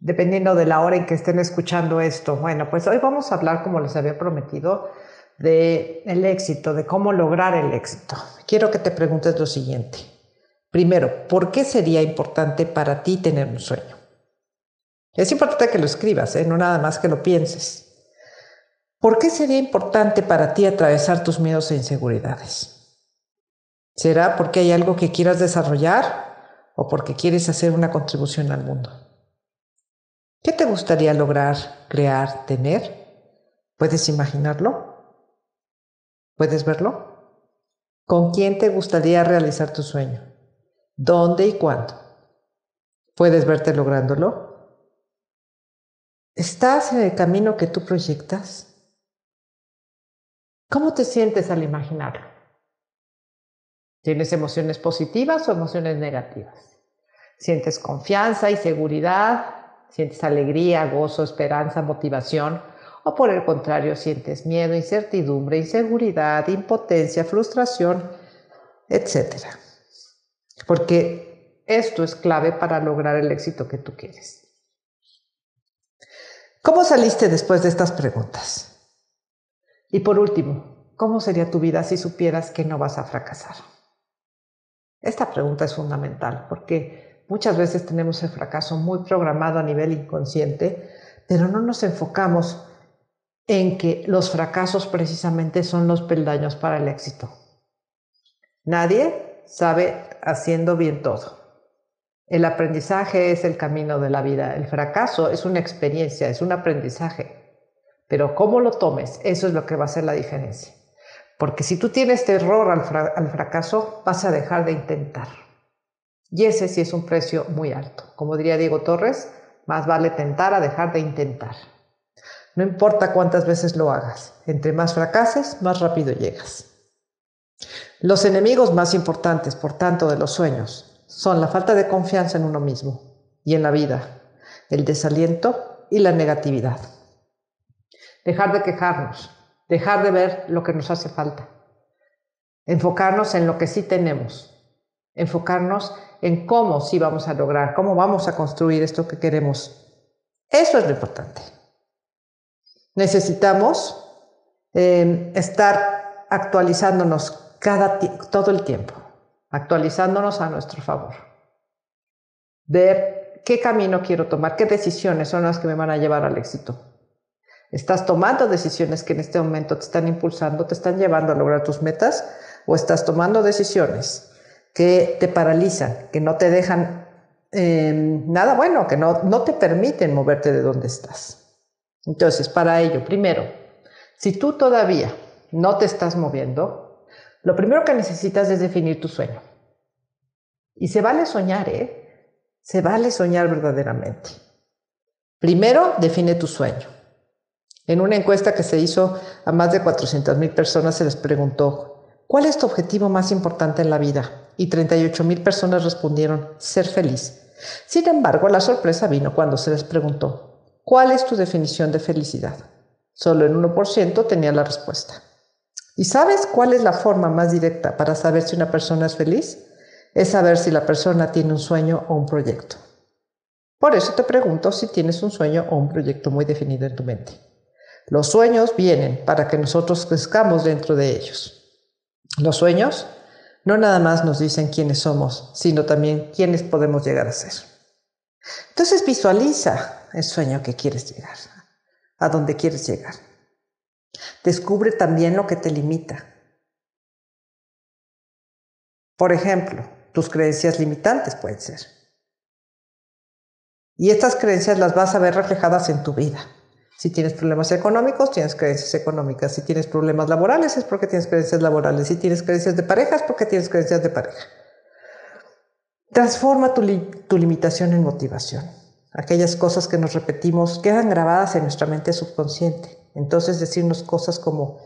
dependiendo de la hora en que estén escuchando esto. Bueno, pues hoy vamos a hablar, como les había prometido, de éxito, de cómo lograr el éxito. Quiero que te preguntes lo siguiente. Primero, ¿por qué sería importante para ti tener un sueño? Es importante que lo escribas, ¿eh? no nada más que lo pienses. ¿Por qué sería importante para ti atravesar tus miedos e inseguridades? ¿Será porque hay algo que quieras desarrollar o porque quieres hacer una contribución al mundo? ¿Qué te gustaría lograr, crear, tener? ¿Puedes imaginarlo? ¿Puedes verlo? ¿Con quién te gustaría realizar tu sueño? ¿Dónde y cuándo? ¿Puedes verte lográndolo? ¿Estás en el camino que tú proyectas? ¿Cómo te sientes al imaginarlo? ¿Tienes emociones positivas o emociones negativas? ¿Sientes confianza y seguridad sientes alegría, gozo, esperanza, motivación, o por el contrario sientes miedo, incertidumbre, inseguridad, impotencia, frustración, etc. Porque esto es clave para lograr el éxito que tú quieres. ¿Cómo saliste después de estas preguntas? Y por último, ¿cómo sería tu vida si supieras que no vas a fracasar? Esta pregunta es fundamental porque Muchas veces tenemos el fracaso muy programado a nivel inconsciente, pero no nos enfocamos en que los fracasos precisamente son los peldaños para el éxito. Nadie sabe haciendo bien todo. El aprendizaje es el camino de la vida. El fracaso es una experiencia, es un aprendizaje. Pero cómo lo tomes, eso es lo que va a hacer la diferencia. Porque si tú tienes terror al, al fracaso, vas a dejar de intentar. Y ese sí es un precio muy alto. Como diría Diego Torres, más vale tentar a dejar de intentar. No importa cuántas veces lo hagas, entre más fracases, más rápido llegas. Los enemigos más importantes, por tanto, de los sueños son la falta de confianza en uno mismo y en la vida, el desaliento y la negatividad. Dejar de quejarnos, dejar de ver lo que nos hace falta, enfocarnos en lo que sí tenemos, enfocarnos en cómo sí vamos a lograr, cómo vamos a construir esto que queremos. Eso es lo importante. Necesitamos eh, estar actualizándonos cada todo el tiempo, actualizándonos a nuestro favor. Ver qué camino quiero tomar, qué decisiones son las que me van a llevar al éxito. ¿Estás tomando decisiones que en este momento te están impulsando, te están llevando a lograr tus metas? ¿O estás tomando decisiones que te paralizan, que no te dejan em, nada bueno, que no, no te permiten moverte de donde estás. Entonces, para ello, primero, si tú todavía no te estás moviendo, lo primero que necesitas es definir tu sueño. Y se vale soñar, ¿eh? Se vale soñar verdaderamente. Primero, define tu sueño. En una encuesta que se hizo a más de 400 mil personas se les preguntó, ¿cuál es tu objetivo más importante en la vida? Y 38 mil personas respondieron ser feliz. Sin embargo, la sorpresa vino cuando se les preguntó, ¿cuál es tu definición de felicidad? Solo el 1% tenía la respuesta. ¿Y sabes cuál es la forma más directa para saber si una persona es feliz? Es saber si la persona tiene un sueño o un proyecto. Por eso te pregunto si tienes un sueño o un proyecto muy definido en tu mente. Los sueños vienen para que nosotros crezcamos dentro de ellos. Los sueños no nada más nos dicen quiénes somos, sino también quiénes podemos llegar a ser. Entonces visualiza el sueño que quieres llegar, a dónde quieres llegar. Descubre también lo que te limita. Por ejemplo, tus creencias limitantes pueden ser. Y estas creencias las vas a ver reflejadas en tu vida. Si tienes problemas económicos, tienes creencias económicas. Si tienes problemas laborales, es porque tienes creencias laborales. Si tienes creencias de pareja, es porque tienes creencias de pareja. Transforma tu, limitación en motivación. aquellas cosas que nos repetimos quedan grabadas en nuestra mente subconsciente. Entonces decirnos cosas como,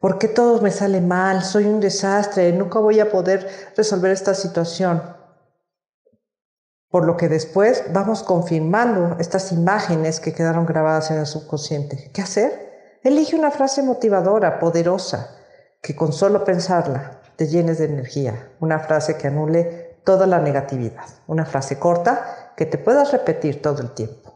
¿por qué todo me sale mal? Soy un desastre, nunca voy a poder resolver esta situación. Por lo que después vamos confirmando estas imágenes que quedaron grabadas en el subconsciente. ¿Qué hacer? Elige una frase motivadora, poderosa, que con solo pensarla te llenes de energía. Una frase que anule toda la negatividad. Una frase corta que te puedas repetir todo el tiempo.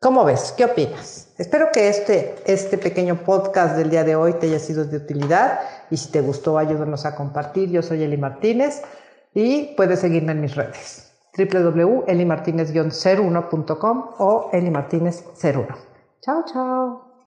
¿Cómo ves? ¿Qué opinas? Espero que este, este pequeño podcast del día de hoy te haya sido de utilidad y si te gustó ayúdanos a compartir. Yo soy Eli Martínez y puedes seguirme en mis redes www.elimartinez-01.com o elimartinez01. Chao, chao.